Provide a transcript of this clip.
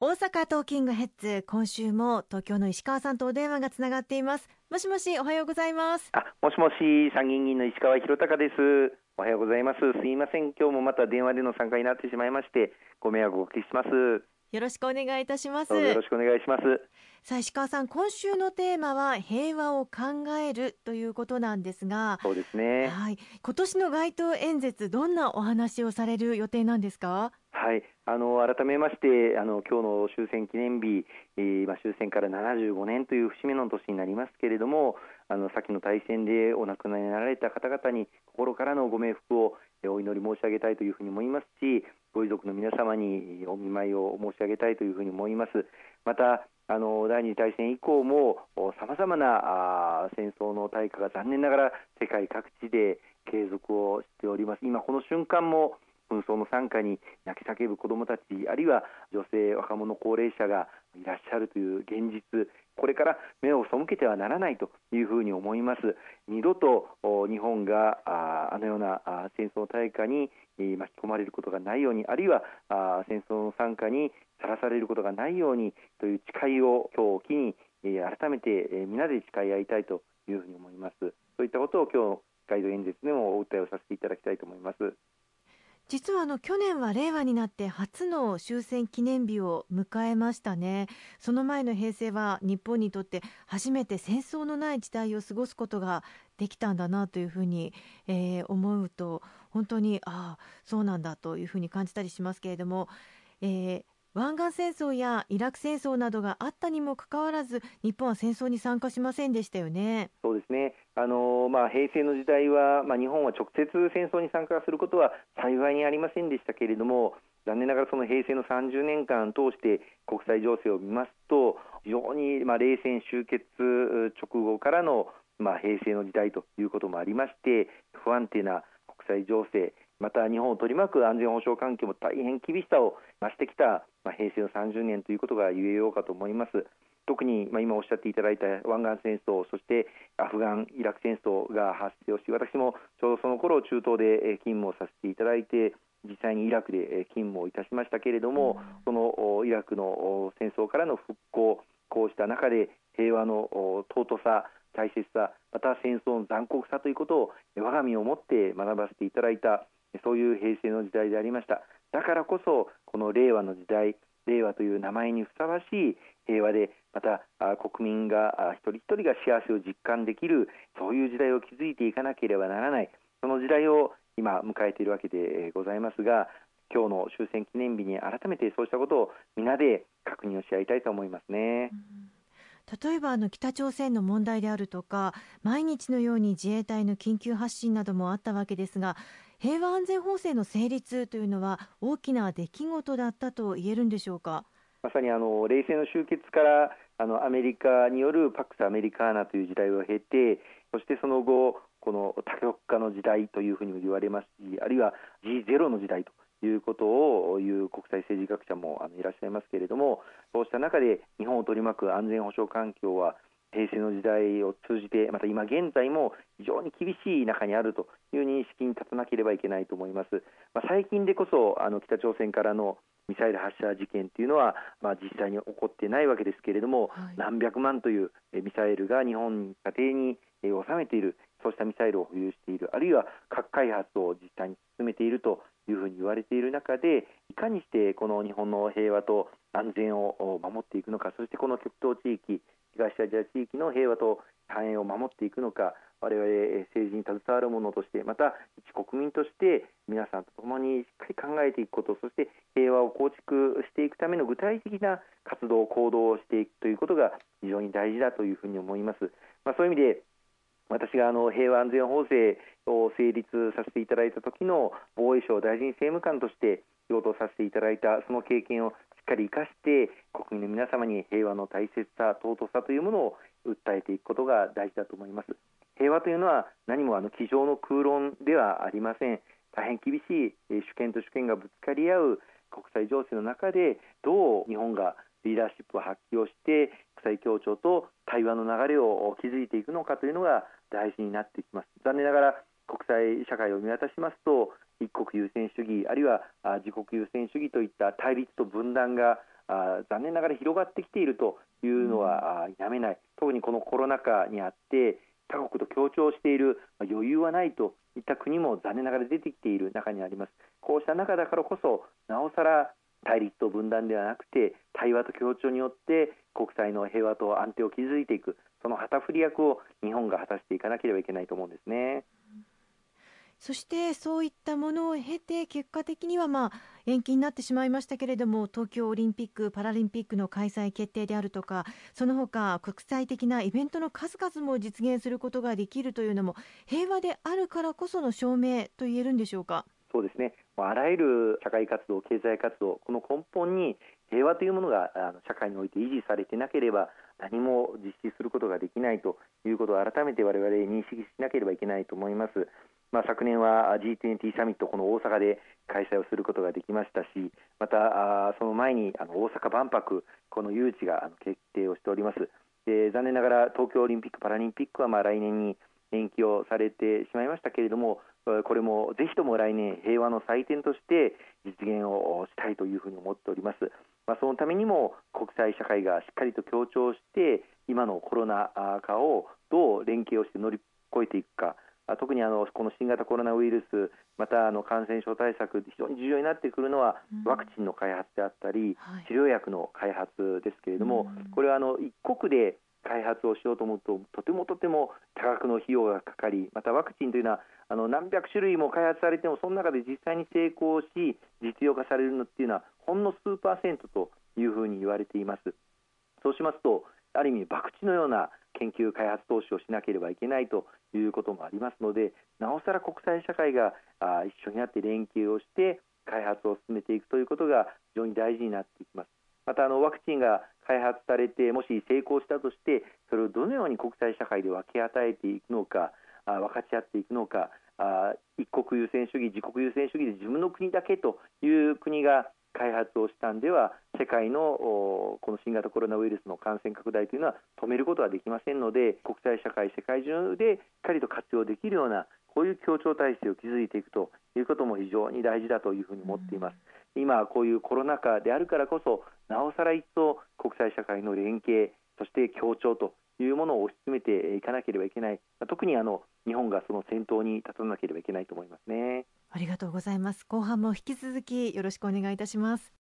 大阪トーキングヘッズ今週も東京の石川さんとお電話がつながっています。もしもしおはようございます。あもしもし参議院議員の石川博隆です。おはようございます。すいません。今日もまた電話での参加になってしまいましてご迷惑をおかけします。よろしくお願いいたします。よろしくお願いします。さあ石川さん今週のテーマは平和を考えるということなんですがそうですね。はい。今年の街頭演説どんなお話をされる予定なんですか？はい、あの改めましてあの今日の終戦記念日、えー、まあ、終戦から75年という節目の年になりますけれどもあの先の大戦でお亡くなりになられた方々に心からのご冥福をお祈り申し上げたいというふうに思いますしご遺族の皆様にお見舞いを申し上げたいというふうに思います。またあの第二次大戦以降もさまざまなあ戦争の対価が残念ながら世界各地で継続をしております。今この瞬間も紛争の参加に泣き叫ぶ子どもたちあるいは女性若者高齢者がいらっしゃるという現実これから目を背けてはならないというふうに思います。二度と日本があのような戦争大火に巻き込まれることがないようにあるいは戦争の参加にさらされることがないようにという誓いを今日を機に改めて皆で誓い合いたいというふうに思います。そういったことを今日ガイド演説でもお訴えをさせていただきたいと思います。実はあの去年は令和になって初の終戦記念日を迎えましたね。その前の平成は日本にとって初めて戦争のない時代を過ごすことができたんだなというふうに、えー、思うと本当にああそうなんだというふうに感じたりしますけれども、えー、湾岸戦争やイラク戦争などがあったにもかかわらず日本は戦争に参加しませんでしたよね。そうですねあのまあ、平成の時代は、まあ、日本は直接戦争に参加することは幸いにありませんでしたけれども残念ながらその平成の30年間通して国際情勢を見ますと非常に、まあ、冷戦終結直後からの、まあ、平成の時代ということもありまして不安定な国際情勢また日本を取り巻く安全保障環境も大変厳しさを増してきた、まあ、平成の30年ということが言えようかと思います。特に、まあ、今おっしゃっていただいた湾岸戦争そしてアフガン、イラク戦争が発生をし私もちょうどその頃中東で勤務をさせていただいて実際にイラクで勤務をいたしましたけれども、そのイラクの戦争からの復興こうした中で平和の尊さ大切さまた戦争の残酷さということを我が身をもって学ばせていただいたそういう平成の時代でありましただからこそこの令和の時代令和という名前にふさわしい平和でまた国民が一人一人が幸せを実感できるそういう時代を築いていかなければならないその時代を今迎えているわけでございますが今日の終戦記念日に改めてそうしたことを皆で確認をし合いたいと思いますね。例えばあの北朝鮮の問題であるとか毎日のように自衛隊の緊急発進などもあったわけですが平和安全法制の成立というのは大きな出来事だったと言えるんでしょうか？まさにあの冷戦の終結からあのアメリカによるパクス・アメリカーナという時代を経てそしてその後この多極化の時代というふうにも言われますしあるいは G0 の時代と。いうことを言う国際政治学者もあのいらっしゃいますけれどもそうした中で日本を取り巻く安全保障環境は平成の時代を通じてまた今現在も非常に厳しい中にあるという認識に立たなければいけないと思います、まあ、最近でこそあの北朝鮮からのミサイル発射事件というのは、まあ、実際に起こってないわけですけれども、はい、何百万というミサイルが日本家庭に収めているそうしたミサイルを保有しているあるいは核開発を実際に進めているというふうに言われている中でいかにしてこの日本の平和と安全を守っていくのかそしてこの極東地域東アジア地域の平和と繁栄を守っていくのか我々政治に携わる者としてまた一国民として皆さんと共にしっかり考えていくことそして平和を構築していくための具体的な活動行動をしていくということが非常に大事だというふうに思います。まあ、そういう意味で私があの平和安全法制を成立させていただいた時の防衛省大臣政務官として仕事をさせていただいたその経験をしっかり生かして国民の皆様に平和の大切さ尊さというものを訴えていくことが大事だと思います。平和というのは何もあの机上の空論ではありません。大変厳しい主権と主権がぶつかり合う国際情勢の中でどう日本がリーダーシップを発揮をして国際協調と対話の流れを築いていくのかというのが大事になってきます。残念ながら国際社会を見渡しますと一国優先主義あるいは自国優先主義といった対立と分断があ残念ながら広がってきているというのは否めない、特にこのコロナ禍にあって他国と協調している余裕はないといった国も残念ながら出てきている中にあります。こうした中だからこそなおさら対立と分断ではなくて対話と協調によって国際の平和と安定を築いていくその旗振り役を日本が果たしていかなければいけないと思うんですね。そしてそういったものを経て結果的にはまあ延期になってしまいましたけれども東京オリンピック・パラリンピックの開催決定であるとかその他国際的なイベントの数々も実現することができるというのも平和であるからこその証明と言えるんでしょうか？そうですねあらゆる社会活動、経済活動この根本に平和というものが社会において維持されていなければ何も実施することができないということを改めて我々認識しなければいけないと思います。まあ、昨年は G20 サミット、この大阪で開催をすることができましたし、またその前にあの大阪万博、この誘致が決定をしております。で残念ながら東京オリンピック・パラリンピックはまあ来年に延期をされてしまいましたけれども、これもぜひとも来年、平和の祭典として実現をしたいというふうに思っております。まあ、そのためにも国際社会がしっかりと協調して今のコロナ禍をどう連携をして乗り越えていくか。特にあのこの新型コロナウイルスまたあの感染症対策非常に重要になってくるのは、ワクチンの開発であったり、治療薬の開発ですけれども、これはあの一国で開発をしようと思うととてもとても多額の費用がかかりまたワクチンというのはあの何百種類も開発されてもその中で実際に成功し実用化されるのっていうのはほんの数パーセントというふうに言われています。そうしますとある意味博打のような研究開発投資をしなければいけないということもありますのでなおさら国際社会が一緒になって連携をして開発を進めていくということが非常に大事になっていきます。またあのワクチンが開発されてもし成功したとしてそれをどのように国際社会で分け与えていくのかあ分かち合っていくのかあ一国優先主義自国優先主義で自分の国だけという国が開発をしたんでは世界のこの新型コロナウイルスの感染拡大というのは止めることはできませんので国際社会世界中でしっかりと活用できるようなこういう協調体制を築いていくということも非常に大事だというふうに思っています。今こういうコロナ禍であるからこそなおさら一層国際社会の連携そして協調というものを推し進めていかなければいけない。特にあの日本がその先頭に立たなければいけないと思いますね。ありがとうございます。後半も引き続きよろしくお願いいたします。